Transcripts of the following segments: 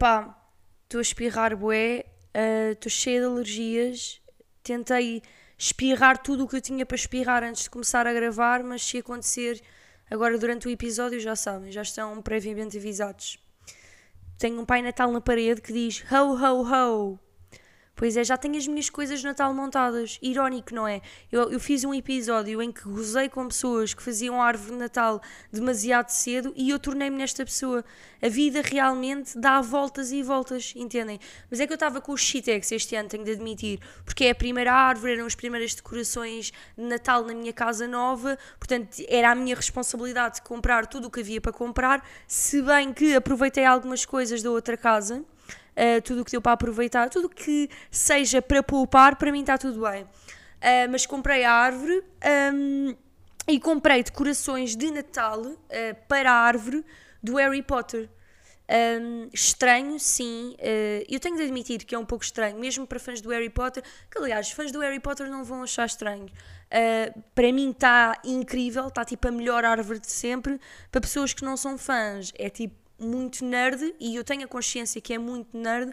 Epá, estou a espirrar bué, eh, estou cheia de alergias. Tentei espirrar tudo o que eu tinha para espirrar antes de começar a gravar, mas se acontecer agora durante o episódio já sabem, já estão previamente avisados. Tenho um Pai Natal na parede que diz Ho Ho Ho. Pois é, já tenho as minhas coisas de Natal montadas. Irónico, não é? Eu, eu fiz um episódio em que gozei com pessoas que faziam árvore de Natal demasiado cedo e eu tornei-me nesta pessoa. A vida realmente dá voltas e voltas, entendem? Mas é que eu estava com os Shitex este ano, tenho de admitir, porque é a primeira árvore, eram as primeiras decorações de Natal na minha casa nova, portanto era a minha responsabilidade de comprar tudo o que havia para comprar, se bem que aproveitei algumas coisas da outra casa. Uh, tudo o que deu para aproveitar, tudo o que seja para poupar, para mim está tudo bem. Uh, mas comprei a árvore um, e comprei decorações de Natal uh, para a árvore do Harry Potter. Um, estranho, sim. eu tenho de admitir que é um pouco estranho, mesmo para fãs do Harry Potter, que aliás, fãs do Harry Potter não vão achar estranho. para mim está incrível, está tipo a melhor árvore de sempre. Para pessoas que não são fãs, é tipo muito nerd e eu tenho a consciência que é muito nerd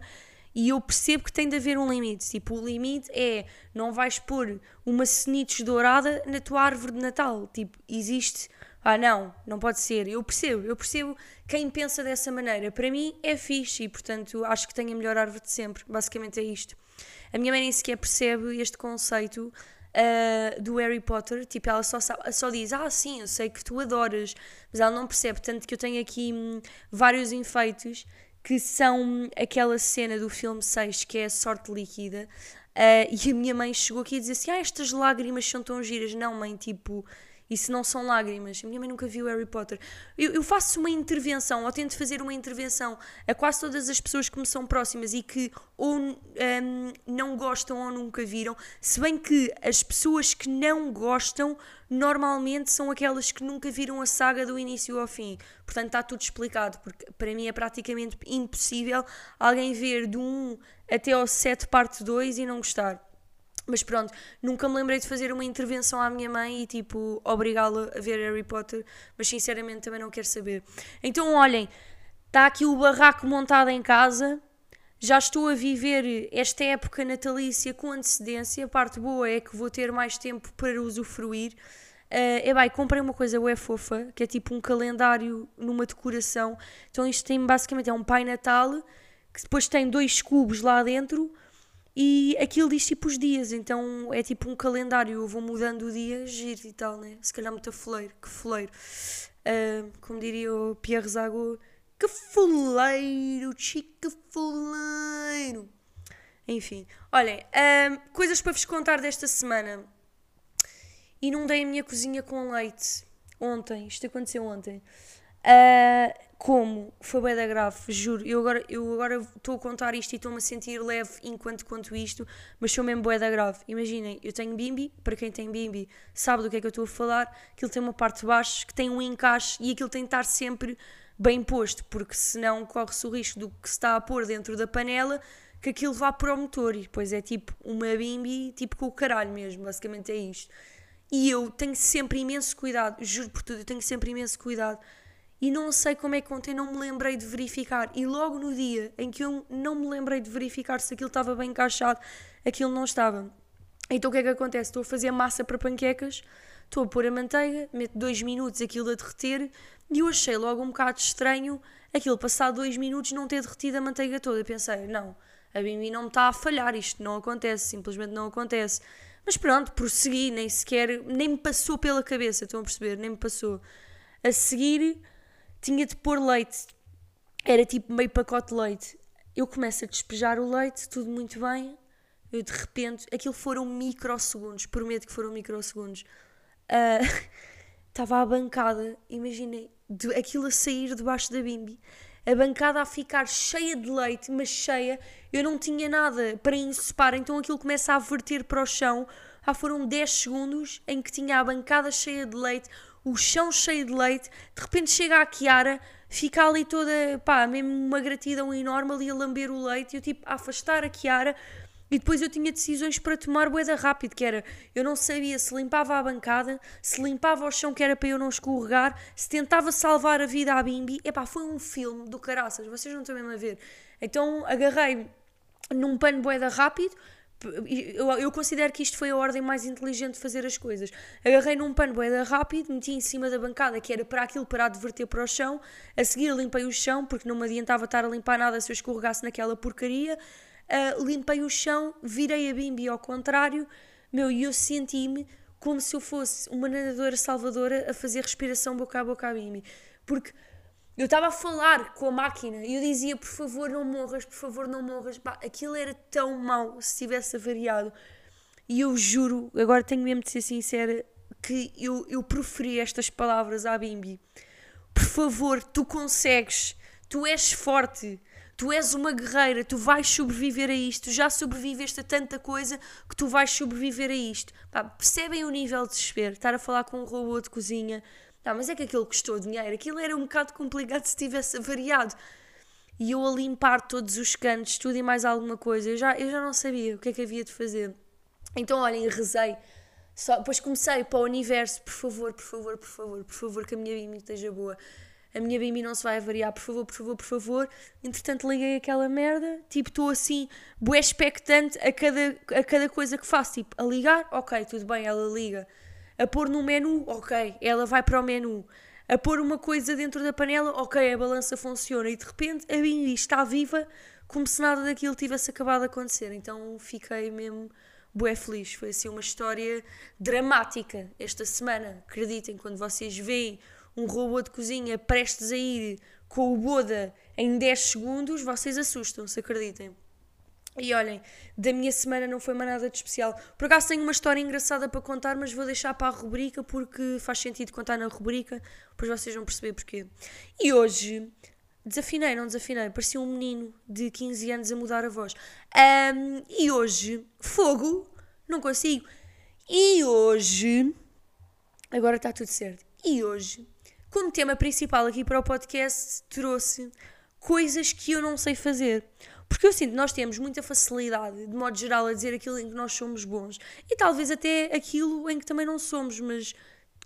e eu percebo que tem de haver um limite. Tipo, o limite é não vais pôr uma senites dourada na tua árvore de Natal. Tipo, existe. Ah, não, não pode ser. Eu percebo, eu percebo quem pensa dessa maneira. Para mim é fixe e, portanto, acho que tenho a melhor árvore de sempre. Basicamente é isto. A minha mãe nem sequer percebe este conceito uh, do Harry Potter, tipo, ela só, sabe, só diz, ah, sim, eu sei que tu adoras, mas ela não percebe, tanto que eu tenho aqui hum, vários enfeites que são aquela cena do filme 6 que é a sorte líquida. Uh, e a minha mãe chegou aqui e disse assim: Ah, estas lágrimas são tão giras. Não, mãe, tipo, isso não são lágrimas. A minha mãe nunca viu Harry Potter. Eu, eu, faço uma intervenção, ou tento fazer uma intervenção a quase todas as pessoas que me são próximas e que ou um, não gostam ou nunca viram. Se bem que as pessoas que não gostam normalmente são aquelas que nunca viram a saga do início ao fim. Portanto, está tudo explicado, porque para mim é praticamente impossível alguém ver do 1 até ao 7 parte 2 e não gostar. Mas pronto, nunca me lembrei de fazer uma intervenção à minha mãe e tipo obrigá-la a ver Harry Potter, mas sinceramente também não quero saber. Então olhem, está aqui o barraco montado em casa. Já estou a viver esta época natalícia com antecedência. A parte boa é que vou ter mais tempo para usufruir. Uh, é bem, comprei uma coisa ué fofa, que é tipo um calendário numa decoração. Então isto tem basicamente é um Pai Natal, que depois tem dois cubos lá dentro e aquilo diz tipo os dias, então é tipo um calendário, eu vou mudando o dia, giro e tal, né? Se calhar muito foleiro, que foleiro. Uh, como diria o Pierre Zago, que foleiro, chique foleiro. Enfim, olhem, uh, coisas para vos contar desta semana. Inundei a minha cozinha com leite ontem, isto aconteceu ontem. Uh, como foi bem da grave, juro. Eu agora eu agora estou a contar isto e estou-me a sentir leve enquanto conto isto, mas sou mesmo bué da grave. Imaginem, eu tenho bimbi, para quem tem bimbi sabe do que é que eu estou a falar, aquilo tem uma parte de baixo que tem um encaixe e aquilo tem de estar sempre bem posto, porque senão corre-se o risco do que se está a pôr dentro da panela que aquilo vá para o motor e depois é tipo uma bimbi, tipo com o caralho mesmo, basicamente é isto. E eu tenho sempre imenso cuidado, juro por tudo, eu tenho sempre imenso cuidado e não sei como é que ontem não me lembrei de verificar. E logo no dia em que eu não me lembrei de verificar se aquilo estava bem encaixado, aquilo não estava. Então o que é que acontece? Estou a fazer massa para panquecas, estou a pôr a manteiga, meto dois minutos aquilo a derreter e eu achei logo um bocado estranho aquilo passar dois minutos não ter derretido a manteiga toda. Pensei, não, a Bimbi não me está a falhar, isto não acontece, simplesmente não acontece. Mas pronto, prossegui, nem sequer, nem me passou pela cabeça, estão a perceber? Nem me passou. A seguir tinha de pôr leite. Era tipo meio pacote de leite. Eu começo a despejar o leite, tudo muito bem. Eu de repente, aquilo foram microsegundos, prometo que foram microsegundos. Estava uh, à bancada, imaginem, de, aquilo a sair debaixo da bimbi. A bancada a ficar cheia de leite, mas cheia. Eu não tinha nada para ensopar, então aquilo começa a verter para o chão. Ah, foram 10 segundos em que tinha a bancada cheia de leite, o chão cheio de leite, de repente chega a Kiara, fica ali toda, pá, mesmo uma gratidão enorme ali a lamber o leite, eu tipo, a afastar a Kiara, E depois eu tinha decisões para tomar boeda rápido, que era, eu não sabia se limpava a bancada, se limpava o chão que era para eu não escorregar, se tentava salvar a vida à Bimbi. Epá, foi um filme do caraças, vocês não estão mesmo a ver. Então agarrei num pano boeda rápido, eu, eu, considero que isto foi a ordem mais inteligente de fazer as coisas. Agarrei num pano boeda rápido, meti em cima da bancada, que era para aquilo parar de verter para o chão. A seguir limpei o chão, porque não me adiantava estar a limpar nada se eu escorregasse naquela porcaria. Uh, limpei o chão, virei a bimbi ao contrário, meu, e eu senti-me como se eu fosse uma nadadora salvadora a fazer respiração boca a boca a bimbi. Porque eu estava a falar com a máquina e eu dizia, por favor, não morras, por favor, não morras. Bah, aquilo era tão mau se tivesse avariado. E eu juro, agora tenho mesmo de ser sincera, que eu, eu proferi estas palavras à Bimbi. Por favor, tu consegues, tu és forte, tu és uma guerreira, tu vais sobreviver a isto, já sobreviveste a tanta coisa que tu vais sobreviver a isto. Bah, percebem o nível de desespero? Estar a falar com um robô de cozinha Tá, mas é que aquilo custou dinheiro, aquilo era um bocado complicado se tivesse variado. E eu a limpar todos os cantos, tudo e mais alguma coisa, eu já, eu já não sabia o que é que havia de fazer. Então, olhem, rezei. Só, depois comecei para o universo, por favor, por favor, por favor, por favor, que a minha Bimi esteja boa. A minha Bimi não se vai variar, por favor, por favor, por favor. Entretanto, liguei aquela merda, tipo, estou assim, bué expectante a cada, a cada coisa que faço. Tipo, a ligar, ok, tudo bem, ela liga a pôr no menu, ok, ela vai para o menu. A pôr uma coisa dentro da panela, ok, a balança funciona. E de repente a Bimbi está viva como se nada daquilo tivesse acabado de acontecer. Então fiquei mesmo bué feliz. Foi assim uma história dramática esta semana. Acreditem, quando vocês veem um robô de cozinha prestes a ir com o Boda em 10 segundos, vocês assustam-se, acreditem. E olhem, da minha semana não foi mais nada de especial. Por acaso tenho uma história engraçada para contar, mas vou deixar para a rubrica porque faz sentido contar na rubrica, pois vocês vão perceber porquê. E hoje, desafinei, não desafinei, parecia um menino de 15 anos a mudar a voz. Um, e hoje, fogo, não consigo. E hoje, agora está tudo certo. E hoje, como tema principal aqui para o podcast, trouxe coisas que eu não sei fazer. Porque eu sinto que nós temos muita facilidade, de modo geral, a dizer aquilo em que nós somos bons e talvez até aquilo em que também não somos, mas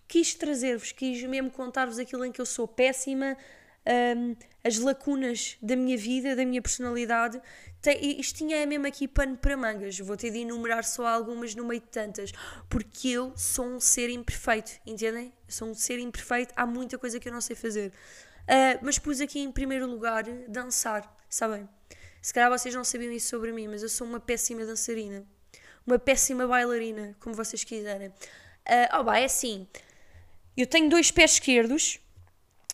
quis trazer-vos, quis mesmo contar-vos aquilo em que eu sou péssima, um, as lacunas da minha vida, da minha personalidade. Tem, isto tinha mesmo aqui pano para mangas. Vou ter de enumerar só algumas no meio de tantas, porque eu sou um ser imperfeito, entendem? Eu sou um ser imperfeito, há muita coisa que eu não sei fazer. Uh, mas pus aqui em primeiro lugar dançar, sabem? Se calhar vocês não sabiam isso sobre mim, mas eu sou uma péssima dançarina. Uma péssima bailarina, como vocês quiserem. Uh, oh, bah, é assim. Eu tenho dois pés esquerdos,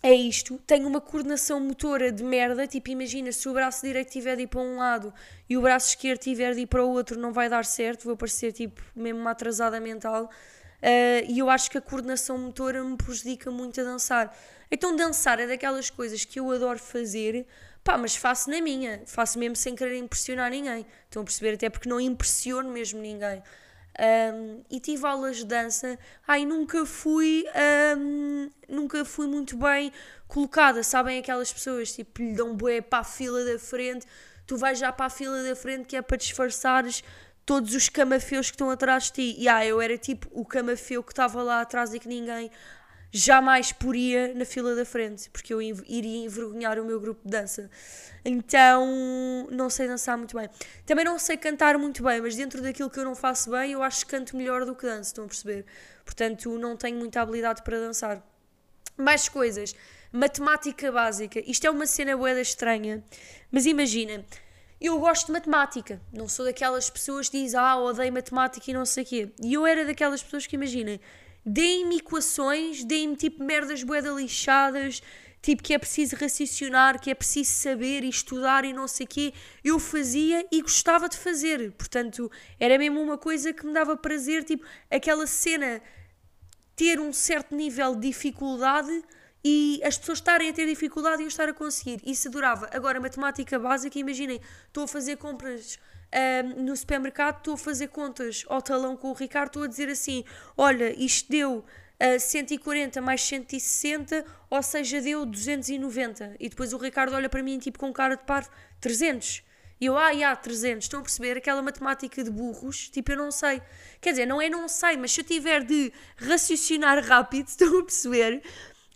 é isto. Tenho uma coordenação motora de merda. Tipo, imagina, se o braço direito tiver de ir para um lado e o braço esquerdo tiver de ir para o outro, não vai dar certo. Vou parecer, tipo, mesmo uma atrasada mental. Uh, e eu acho que a coordenação motora me prejudica muito a dançar. Então, dançar é daquelas coisas que eu adoro fazer Pá, mas faço na minha, faço mesmo sem querer impressionar ninguém. Estão a perceber? Até porque não impressiono mesmo ninguém. Um, e tive aulas de dança, ai, nunca fui, um, nunca fui muito bem colocada. Sabem aquelas pessoas tipo lhe dão bué para a fila da frente, tu vais já para a fila da frente que é para disfarçares todos os camafeus que estão atrás de ti. E ah, eu era tipo o camafeu que estava lá atrás e que ninguém jamais poria na fila da frente, porque eu iria envergonhar o meu grupo de dança. Então, não sei dançar muito bem. Também não sei cantar muito bem, mas dentro daquilo que eu não faço bem, eu acho que canto melhor do que danço, estão a perceber? Portanto, não tenho muita habilidade para dançar. Mais coisas. Matemática básica. Isto é uma cena boeda estranha, mas imagina. Eu gosto de matemática, não sou daquelas pessoas que dizem, ah, odeio matemática e não sei o quê. E eu era daquelas pessoas que, imaginem, deem-me equações, deem-me tipo merdas boeda lixadas, tipo que é preciso raciocinar, que é preciso saber e estudar e não sei o quê. Eu fazia e gostava de fazer. Portanto, era mesmo uma coisa que me dava prazer, tipo aquela cena ter um certo nível de dificuldade e as pessoas estarem a ter dificuldade e eu estar a conseguir. Isso adorava. Agora, matemática básica, imaginem, estou a fazer compras um, no supermercado, estou a fazer contas ao talão com o Ricardo, estou a dizer assim: olha, isto deu uh, 140 mais 160, ou seja, deu 290. E depois o Ricardo olha para mim tipo com cara de parvo: 300. E eu, ah, há 300, estão a perceber? Aquela matemática de burros, tipo, eu não sei. Quer dizer, não é não sei, mas se eu tiver de raciocinar rápido, estão a perceber?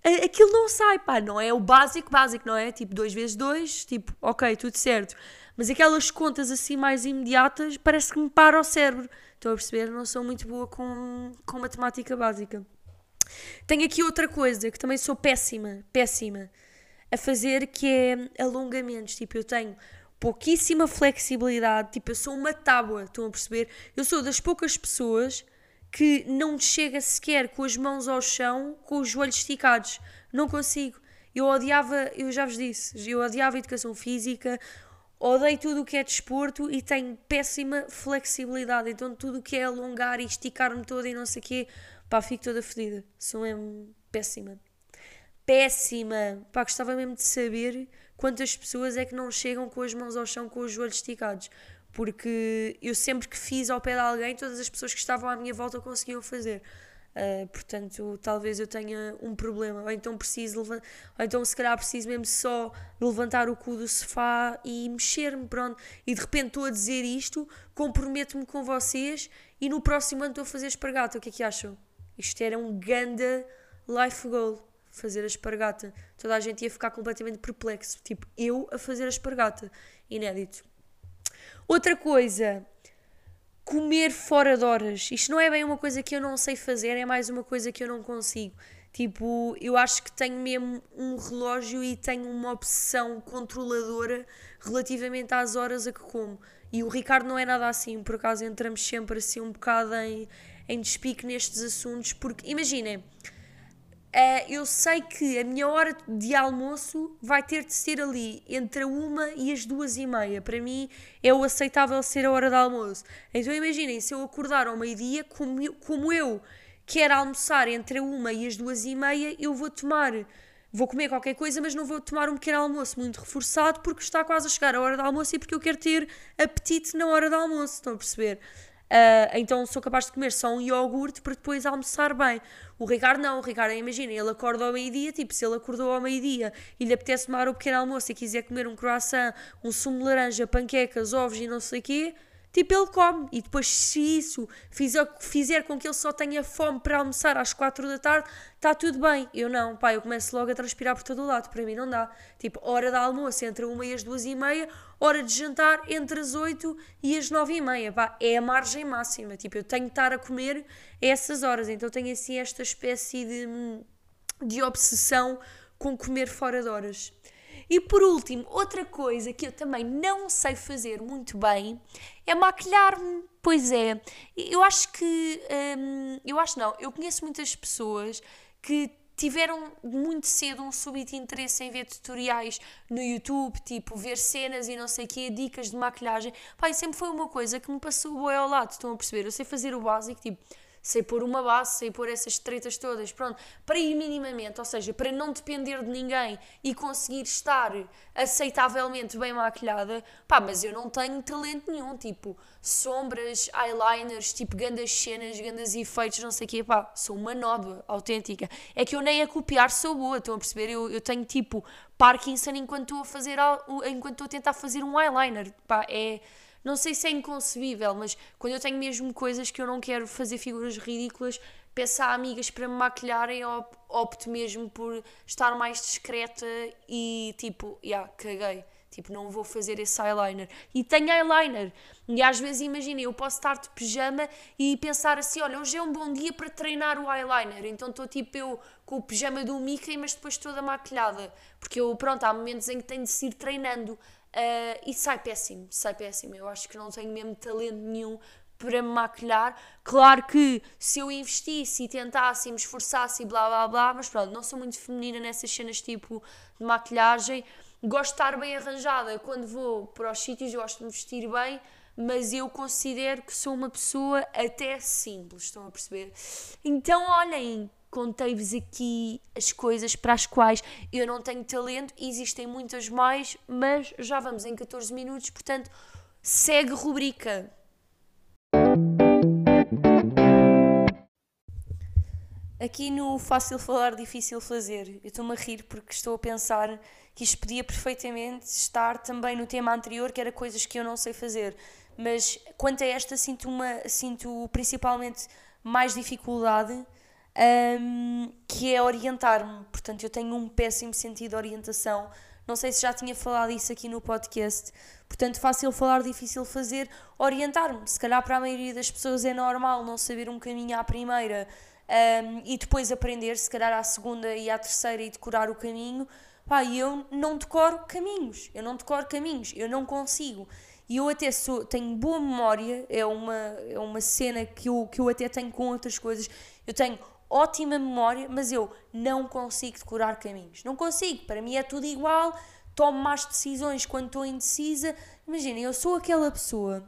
Aquilo não sai, pá, não é o básico, básico, não é? Tipo, 2 vezes 2, tipo, ok, tudo certo. Mas aquelas contas assim mais imediatas, parece que me para o cérebro. Estão a perceber? Não sou muito boa com, com matemática básica. Tenho aqui outra coisa que também sou péssima, péssima a fazer, que é alongamentos. Tipo, eu tenho pouquíssima flexibilidade, tipo, eu sou uma tábua, estão a perceber? Eu sou das poucas pessoas que não chega sequer com as mãos ao chão, com os joelhos esticados. Não consigo. Eu odiava, eu já vos disse, eu odiava educação física, odeio tudo o que é desporto e tenho péssima flexibilidade. Então tudo o que é alongar e esticar-me toda e não sei o quê, pá, fico toda fodida. Sou mesmo péssima. Péssima! Pá, gostava mesmo de saber quantas pessoas é que não chegam com as mãos ao chão com os joelhos esticados. Porque eu sempre que fiz ao pé de alguém, todas as pessoas que estavam à minha volta conseguiam fazer. Uh, portanto, talvez eu tenha um problema, ou então preciso ou então se calhar preciso mesmo só levantar o cu do sofá e mexer-me, pronto. E de repente estou a dizer isto, comprometo-me com vocês e no próximo ano estou a fazer espargata. O que é que acham? Isto era um ganda life goal, fazer a espargata. Toda a gente ia ficar completamente perplexo, tipo, eu a fazer a espargata. Inédito. Outra coisa, comer fora de horas. Isto não é bem uma coisa que eu não sei fazer, é mais uma coisa que eu não consigo. Tipo, eu acho que tenho mesmo um relógio e tenho uma obsessão controladora relativamente às horas a que como. E o Ricardo não é nada assim, por acaso entramos sempre assim um bocado em, em despique nestes assuntos, porque imaginem, Uh, eu sei que a minha hora de almoço vai ter de ser ali entre a uma e as duas e meia. Para mim é o aceitável ser a hora de almoço. Então imaginem, se eu acordar ao meio-dia, como, como eu quero almoçar entre a uma e as duas e meia, eu vou tomar, vou comer qualquer coisa, mas não vou tomar um pequeno almoço muito reforçado porque está quase a chegar a hora de almoço e porque eu quero ter apetite na hora de almoço. Estão a perceber? Uh, então sou capaz de comer só um iogurte para depois almoçar bem. O Ricardo não, o Ricardo, imagina, ele acorda ao meio-dia, tipo, se ele acordou ao meio-dia e lhe apetece tomar o pequeno almoço e quiser comer um croissant, um sumo de laranja, panquecas, ovos e não sei o quê, tipo, ele come. E depois, se isso fizer, fizer com que ele só tenha fome para almoçar às 4 da tarde, está tudo bem. Eu não, pá, eu começo logo a transpirar por todo o lado. Para mim não dá. Tipo, hora de almoço entre uma e as duas e meia, hora de jantar entre as 8 e as 9 e meia. Pá, é a margem máxima. Tipo, eu tenho que estar a comer essas horas. Então tenho assim esta espécie de, de obsessão com comer fora de horas. E por último, outra coisa que eu também não sei fazer muito bem é maquilhar-me. Pois é, eu acho que. Hum, eu acho não, eu conheço muitas pessoas que tiveram muito cedo um súbito interesse em ver tutoriais no YouTube, tipo ver cenas e não sei o quê, dicas de maquilhagem. Pai, sempre foi uma coisa que me passou boi ao lado, estão a perceber? Eu sei fazer o básico, tipo sei pôr uma base, sei pôr essas tretas todas, pronto, para ir minimamente, ou seja, para não depender de ninguém e conseguir estar aceitavelmente bem maquilhada, pá, mas eu não tenho talento nenhum, tipo, sombras, eyeliners, tipo, grandes cenas, grandes efeitos, não sei o quê, pá, sou uma nova, autêntica. É que eu nem a copiar sou boa, estão a perceber? Eu, eu tenho, tipo, Parkinson enquanto estou a fazer, enquanto estou a tentar fazer um eyeliner, pá, é não sei se é inconcebível, mas quando eu tenho mesmo coisas que eu não quero fazer figuras ridículas, peço a amigas para me maquilharem, opto mesmo por estar mais discreta e tipo, já, yeah, caguei. Tipo, não vou fazer esse eyeliner. E tenho eyeliner. E às vezes, imaginem, eu posso estar de pijama e pensar assim: olha, hoje é um bom dia para treinar o eyeliner. Então estou tipo eu com o pijama do Mickey, mas depois toda maquilhada. Porque eu, pronto, há momentos em que tenho de se ir treinando. Uh, e sai péssimo, sai péssimo. Eu acho que não tenho mesmo talento nenhum para me maquilhar. Claro que se eu investisse e tentasse e me esforçasse e blá blá blá, mas pronto, não sou muito feminina nessas cenas tipo de maquilhagem. Gosto de estar bem arranjada quando vou para os sítios, gosto de me vestir bem, mas eu considero que sou uma pessoa até simples, estão a perceber? Então, olhem, contei-vos aqui as coisas para as quais eu não tenho talento, existem muitas mais, mas já vamos em 14 minutos, portanto, segue rubrica. Aqui no fácil falar, difícil fazer, eu estou-me a rir porque estou a pensar que isto podia perfeitamente estar também no tema anterior, que era coisas que eu não sei fazer. Mas quanto a esta, sinto, uma, sinto principalmente mais dificuldade, um, que é orientar-me. Portanto, eu tenho um péssimo sentido de orientação. Não sei se já tinha falado isso aqui no podcast. Portanto, fácil falar, difícil fazer, orientar-me. Se calhar para a maioria das pessoas é normal não saber um caminho à primeira um, e depois aprender, se calhar à segunda e à terceira e decorar o caminho. Pá, eu não decoro caminhos. Eu não decoro caminhos. Eu não consigo. E eu até sou, tenho boa memória, é uma, é uma cena que eu, que eu até tenho com outras coisas. Eu tenho ótima memória, mas eu não consigo decorar caminhos. Não consigo, para mim é tudo igual, tomo más decisões quando estou indecisa. Imaginem, eu sou aquela pessoa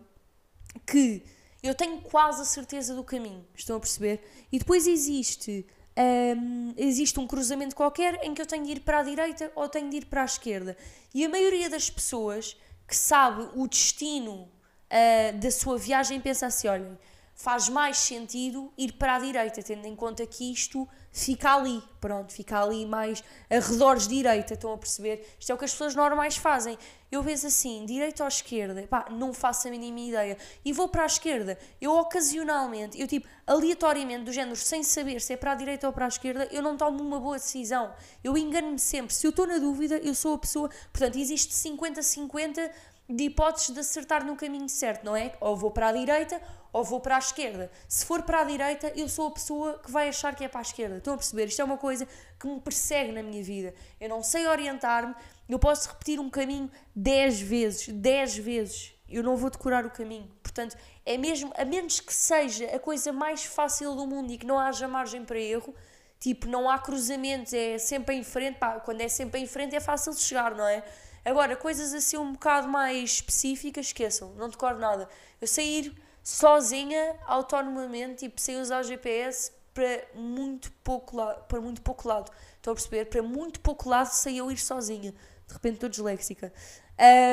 que eu tenho quase a certeza do caminho, estão a perceber? E depois existe um, existe um cruzamento qualquer em que eu tenho de ir para a direita ou tenho de ir para a esquerda. E a maioria das pessoas que sabe o destino uh, da sua viagem pensa assim: olhem, faz mais sentido ir para a direita, tendo em conta que isto fica ali, pronto, fica ali mais arredores direita, estão a perceber? Isto é o que as pessoas normais fazem. Eu penso assim, direita ou esquerda, pá, não faço a mínima ideia. E vou para a esquerda. Eu ocasionalmente, eu tipo, aleatoriamente, do género, sem saber se é para a direita ou para a esquerda, eu não tomo uma boa decisão. Eu engano-me sempre. Se eu estou na dúvida, eu sou a pessoa. Portanto, existe 50-50 de hipóteses de acertar no caminho certo, não é? Ou vou para a direita ou vou para a esquerda. Se for para a direita, eu sou a pessoa que vai achar que é para a esquerda. Estão a perceber? Isto é uma coisa que me persegue na minha vida. Eu não sei orientar-me, eu posso repetir um caminho 10 vezes, 10 vezes. Eu não vou decorar o caminho. Portanto, é mesmo, a menos que seja a coisa mais fácil do mundo e que não haja margem para erro, tipo, não há cruzamentos, é sempre em frente. Pá, quando é sempre em frente é fácil de chegar, não é? Agora, coisas assim um bocado mais específicas, esqueçam, não decoro nada. Eu sei ir sozinha, autonomamente, tipo, sem usar o GPS, para muito pouco lado, para muito pouco lado. Estão a perceber? Para muito pouco lado sei eu ir sozinha. De repente estou disléxica.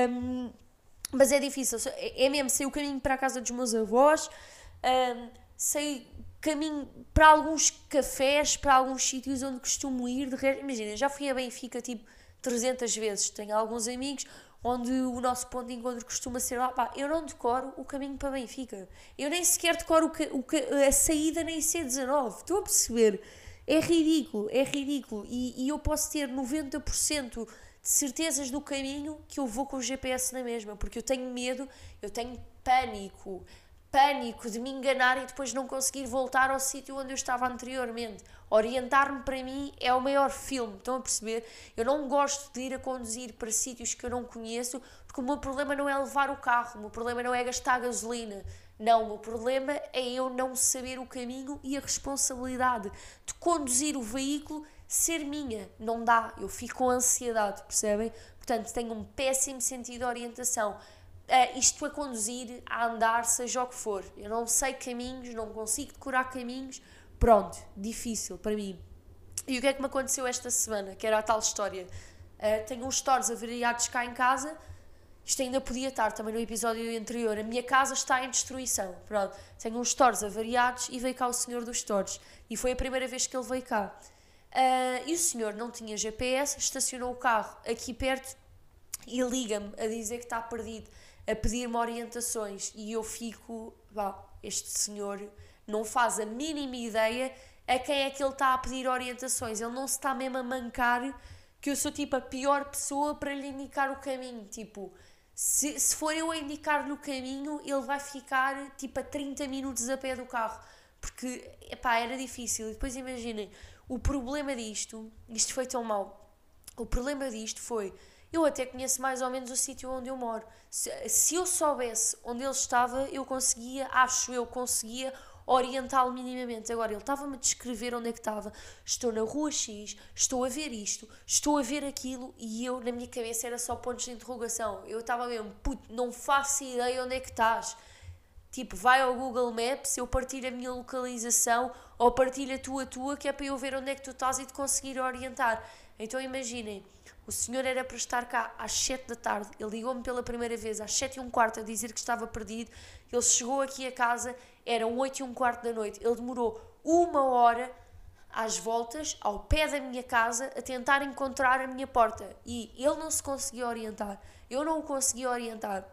Um, mas é difícil. É mesmo, sei o caminho para a casa dos meus avós, um, sei caminho para alguns cafés, para alguns sítios onde costumo ir. De resto, imagina, já fui a Benfica tipo 300 vezes. Tenho alguns amigos, onde o nosso ponto de encontro costuma ser lá, pá, eu não decoro o caminho para Benfica. Eu nem sequer decoro o, o, a saída nem C19. Estou a perceber? É ridículo, é ridículo. E, e eu posso ter 90% de certezas do caminho que eu vou com o GPS na mesma, porque eu tenho medo, eu tenho pânico pânico de me enganar e depois não conseguir voltar ao sítio onde eu estava anteriormente. Orientar-me para mim é o maior filme, estão a perceber? Eu não gosto de ir a conduzir para sítios que eu não conheço, porque o meu problema não é levar o carro, o meu problema não é gastar gasolina. Não, o meu problema é eu não saber o caminho e a responsabilidade de conduzir o veículo ser minha. Não dá, eu fico com ansiedade, percebem? Portanto, tenho um péssimo sentido de orientação uh, isto a conduzir, a andar, seja o que for. Eu não sei caminhos, não consigo decorar caminhos. Pronto, difícil para mim. E o que é que me aconteceu esta semana? Que era a tal história. Uh, tenho uns stores avariados cá em casa. Isto ainda podia estar também no episódio anterior. A minha casa está em destruição. Pronto. Tenho uns stores avariados e veio cá o senhor dos stores. E foi a primeira vez que ele veio cá. Uh, e o senhor não tinha GPS, estacionou o carro aqui perto e liga-me a dizer que está perdido a pedir-me orientações e eu fico, vá, este senhor não faz a mínima ideia a quem é que ele está a pedir orientações. Ele não se está mesmo a mancar que eu sou tipo a pior pessoa para lhe indicar o caminho. Tipo, se, se for eu a indicar no caminho, ele vai ficar tipo a 30 minutos a pé do carro. Porque, epá, era difícil. E depois imaginem, o problema disto, isto foi tão mau. O problema disto foi eu até conheço mais ou menos o sítio onde eu moro. Se, se eu soubesse onde ele estava, eu conseguia, acho eu, conseguia orientá-lo minimamente. Agora, ele estava-me a descrever onde é que estava. Estou na rua X, estou a ver isto, estou a ver aquilo, e eu, na minha cabeça, era só pontos de interrogação. Eu estava mesmo, puto, não faço ideia onde é que estás. Tipo, vai ao Google Maps, eu partilho a minha localização, ou partilho a tua, tua, que é para eu ver onde é que tu estás e te conseguir orientar. Então, imaginem o senhor era para estar cá às 7 da tarde. Ele ligou-me pela primeira vez às 7 e um quarto a dizer que estava perdido. Ele chegou aqui a casa, eram 8 e um quarto da noite. Ele demorou uma hora às voltas, ao pé da minha casa, a tentar encontrar a minha porta. E ele não se conseguia orientar. Eu não o conseguia orientar.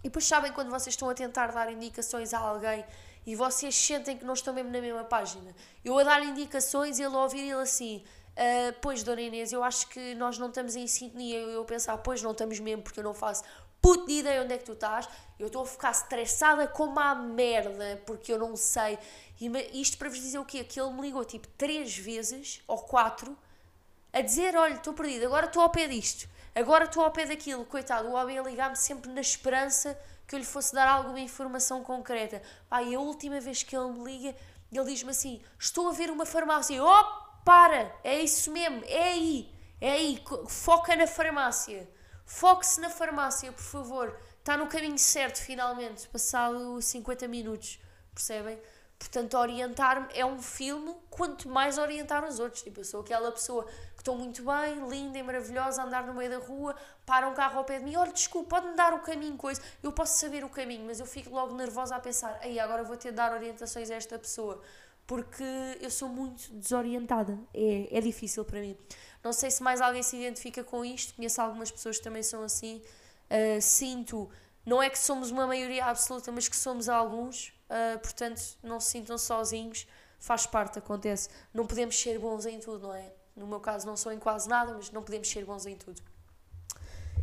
E depois sabem quando vocês estão a tentar dar indicações a alguém e vocês sentem que não estão mesmo na mesma página. Eu a dar indicações e ele a ouvir ele assim. Uh, pois, Dona Inês, eu acho que nós não estamos em sintonia. Eu, eu pensar, pois não estamos mesmo, porque eu não faço puto de ideia onde é que tu estás. Eu estou a ficar estressada como a merda, porque eu não sei. E isto para vos dizer o quê? Que ele me ligou tipo três vezes, ou quatro, a dizer: Olha, estou perdido, agora estou ao pé disto, agora estou ao pé daquilo. Coitado, o homem ligar-me sempre na esperança que eu lhe fosse dar alguma informação concreta. Pá, e a última vez que ele me liga, ele diz-me assim: Estou a ver uma farmácia. Oh, para! É isso mesmo, é aí, é aí, foca na farmácia. Foque-se na farmácia, por favor. Está no caminho certo, finalmente, passado 50 minutos. Percebem? Portanto, orientar-me é um filme, quanto mais orientar os outros. Tipo, eu sou aquela pessoa que estou muito bem, linda e maravilhosa, andar no meio da rua, para um carro ao pé de mim, olha, desculpa, pode-me dar o caminho, coisa. Eu posso saber o caminho, mas eu fico logo nervosa a pensar, aí agora vou ter de dar orientações a esta pessoa, porque eu sou muito desorientada. É, é difícil para mim. Não sei se mais alguém se identifica com isto, conheço algumas pessoas que também são assim. Uh, sinto, não é que somos uma maioria absoluta, mas que somos alguns Uh, portanto, não se sintam sozinhos, faz parte, acontece. Não podemos ser bons em tudo, não é? No meu caso, não sou em quase nada, mas não podemos ser bons em tudo.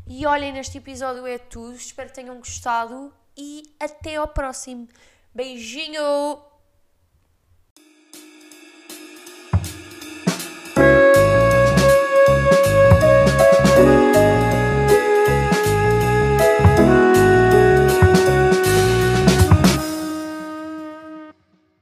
E olhem, neste episódio é tudo. Espero que tenham gostado e até ao próximo. Beijinho!